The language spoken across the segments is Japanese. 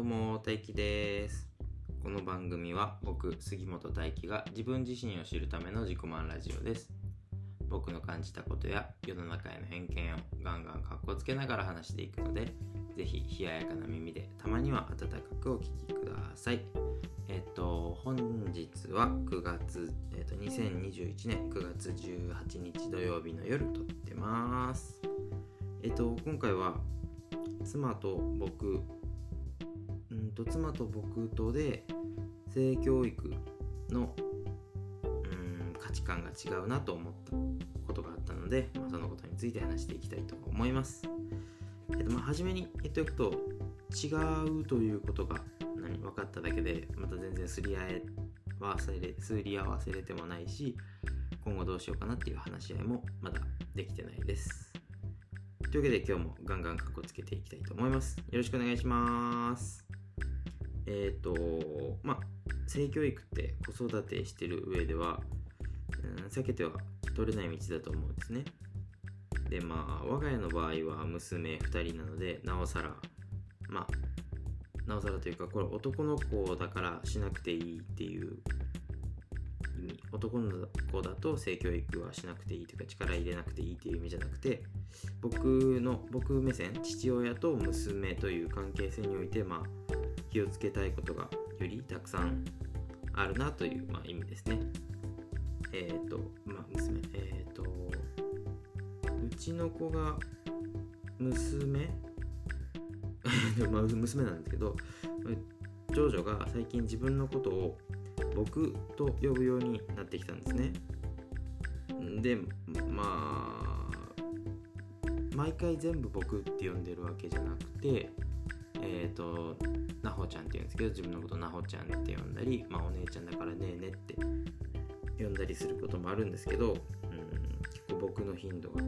どうも大輝です。この番組は僕杉本大輝が自分自身を知るための自己満ラジオです。僕の感じたことや世の中への偏見をガンガンかっこつけながら話していくのでぜひ冷ややかな耳でたまには温かくお聞きください。えっと本日は9月、えっと、2021年9月18日土曜日の夜撮ってます。えっと今回は妻と僕と妻と僕とで性教育のうん価値観が違うなと思ったことがあったので、まあ、そのことについて話していきたいと思います。えっとまあ、初めに言っておくと違うということが何分かっただけでまた全然すり合えはすり合わせれてもないし今後どうしようかなっていう話し合いもまだできてないです。というわけで今日もガンガンカッコつけていきたいと思います。よろしくお願いします。えっ、ー、と、まあ、性教育って子育てしてる上では、うん、避けては取れない道だと思うんですね。で、まあ、我が家の場合は娘2人なので、なおさら、まあ、なおさらというか、これ男の子だからしなくていいっていう意味男の子だと性教育はしなくていいというか力入れなくていいっていう意味じゃなくて僕の僕目線父親と娘という関係性においてまあ気をつけたいことがよりたくさんあるなという、まあ、意味ですねえっ、ー、とまあ娘えっ、ー、とうちの子が娘？まあ娘なんですけど長女が最近自分のことを僕と呼ぶようになってきたんですね。で、まあ、毎回全部僕って呼んでるわけじゃなくて、えっ、ー、と、なほちゃんって言うんですけど、自分のことなほちゃんって呼んだり、まあ、お姉ちゃんだからねえねって呼んだりすることもあるんですけど、うん、結構僕の頻度が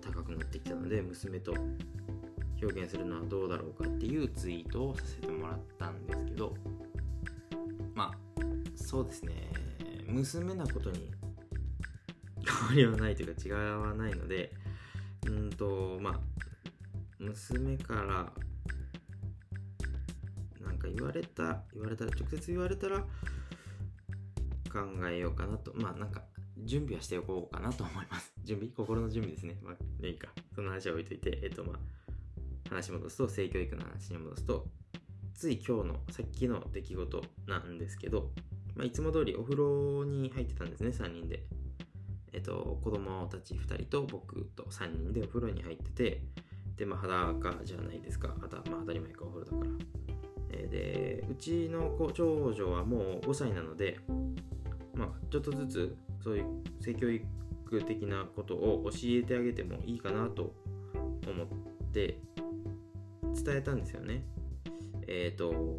高くなってきたので、娘と表現するのはどうだろうかっていうツイートをさせてもらったんですけど、まあ、そうですね。娘なことに変わりはないというか違わないのでうんとまあ娘からなんか言われた言われたら直接言われたら考えようかなとまあなんか準備はしておこうかなと思います 準備？心の準備ですねまあいいかその話は置いといてえっとまあ話戻すと性教育の話に戻すとつい今日のさっきの出来事なんですけどまあ、いつも通りお風呂に入ってたんですね、3人で。えっと、子供たち2人と僕と3人でお風呂に入ってて、で、まあ、裸じゃないですか。あたまあ、当たり前か、お風呂だから。で、うちの、長女はもう5歳なので、まあ、ちょっとずつ、そういう性教育的なことを教えてあげてもいいかなと思って伝えたんですよね。え、ー、と、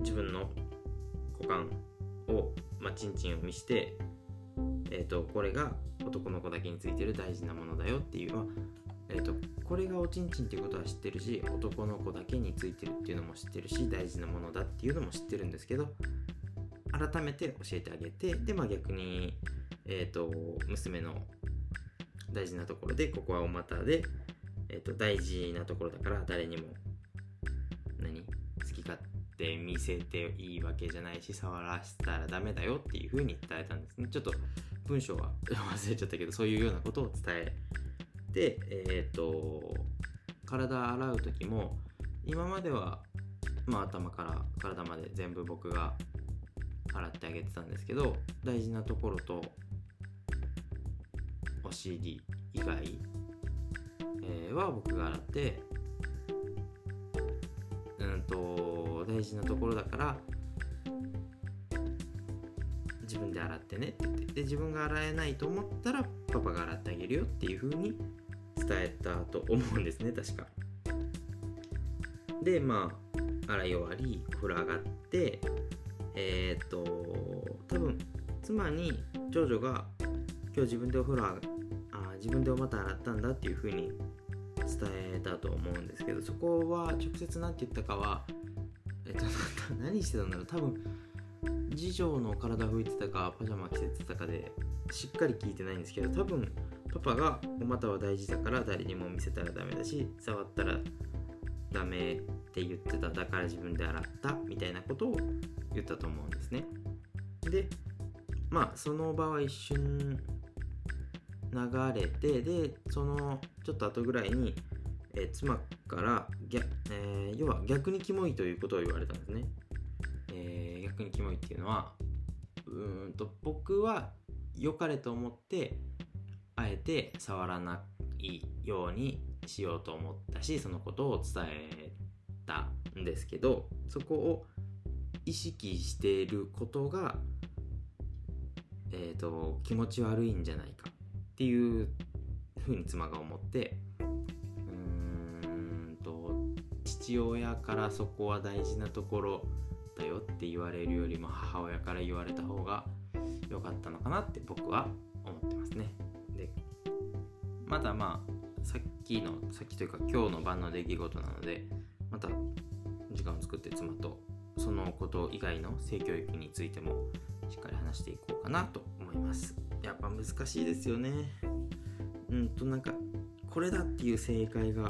自分の股間を、まあ、チンチンを見して、えーと、これが男の子だけについてる大事なものだよっていう、まあえーと、これがおちんちんっていうことは知ってるし男の子だけについてるっていうのも知ってるし大事なものだっていうのも知ってるんですけど改めて教えてあげてで、まあ、逆に、えーと、娘の大事なところでここはお股で、えー、と大事なところだから誰にも何好き勝って見せていいわけじゃないし触らせたらダメだよっていう風に伝えたんですね。ちょっと文章は 忘れちゃったけどそういうようなことを伝えてえっ、ー、と体洗う時も今まではまあ頭から体まで全部僕が洗ってあげてたんですけど大事なところとお尻以外、えー、は僕が洗ってうんと大事なところだから自分で洗ってねって言ってで自分が洗えないと思ったらパパが洗ってあげるよっていう風に伝えたと思うんですね確か。でまあ洗い終わりお風呂上がってえっ、と多分妻に長女が今日自分でお風呂あ自分でお股洗ったんだっていう風に伝えたと思うんですけどそこは直接何て言ったかはえっと、何してたんだろう。多分次女の体拭いてたかパジャマ着せてたかでしっかり聞いてないんですけど多分パパがお股は大事だから誰にも見せたらダメだし触ったらダメって言ってただから自分で洗ったみたいなことを言ったと思うんですね。でまあその場は一瞬流れてでそのちょっと後ぐらいに、え、妻から逆、えー、要は逆にキモいということを言われたんですね、えー、逆にキモいっていうのはうんと僕は良かれと思ってあえて触らないようにしようと思ったしそのことを伝えたんですけどそこを意識していることが、えーと、気持ち悪いんじゃないかっていうふうに妻が思ってうーんと父親からそこは大事なところだよって言われるよりも母親から言われた方が良かったのかなって僕は思ってます。まだまあさっきのさっきというか今日の晩の出来事なのでまた時間を作って妻とそのこと以外の性教育についてもしっかり話していこうかなと思います。やっぱ難しいですよね。うんとなんかこれだっていう正解が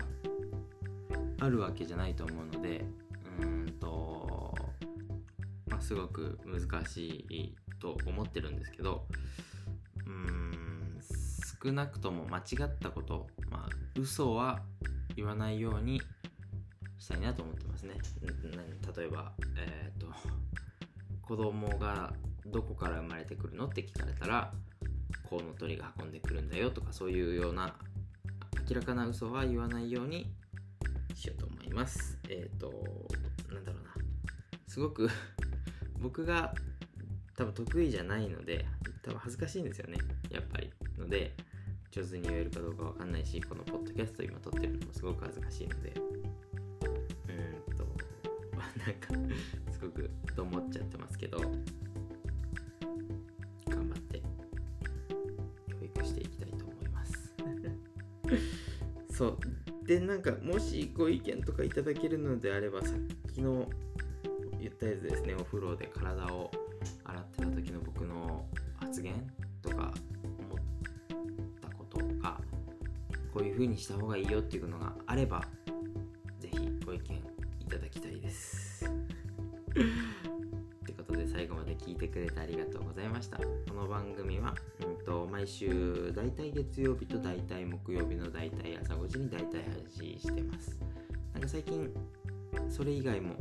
あるわけじゃないと思うのでうんとまあすごく難しいと思ってるんですけどうん少なくとも間違ったことまあ嘘は言わないようにしたいなと思ってますね。例えば、えっ、ー、と、子供がどこから生まれてくるのって聞かれたら、コウノトリが運んでくるんだよとか、そういうような明らかな嘘は言わないようにしようと思います。えっ、ー、と、なんだろうな。すごく僕が多分得意じゃないので、多分恥ずかしいんですよね。やっぱり。ので、上手に言えるかどうかわかんないし、このポッドキャスト今撮ってるのもすごく恥ずかしいので。うんと、なんかすごくと思っちゃってますけど。頑張って教育していきたいと思います。そう。でなんかもしご意見とかいただけるのであればさっきの言ったやつですね。お風呂で体を洗ってた時の僕の発言とかこういう風にした方がいいよっていうのがあればぜひご意見いただきたいです。ってことで最後まで聞いてくれてありがとうございました。この番組は、うんと、毎週大体月曜日と大体木曜日の大体朝5時に大体配信してます。なんか最近それ以外も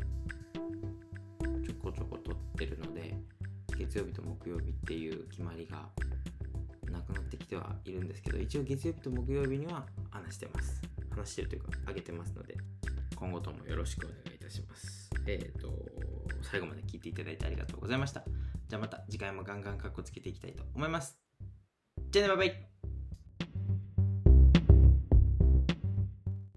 ちょこちょこ撮ってるので月曜日と木曜日っていう決まりがなってきてはいるんですけど一応月曜日と木曜日には話してます話してるというかあげてますので今後ともよろしくお願いいたしますえっ、ー、と最後まで聞いていただいてありがとうございました。じゃあまた次回もガンガンカッコつけていきたいと思います。じゃあね、バイバイ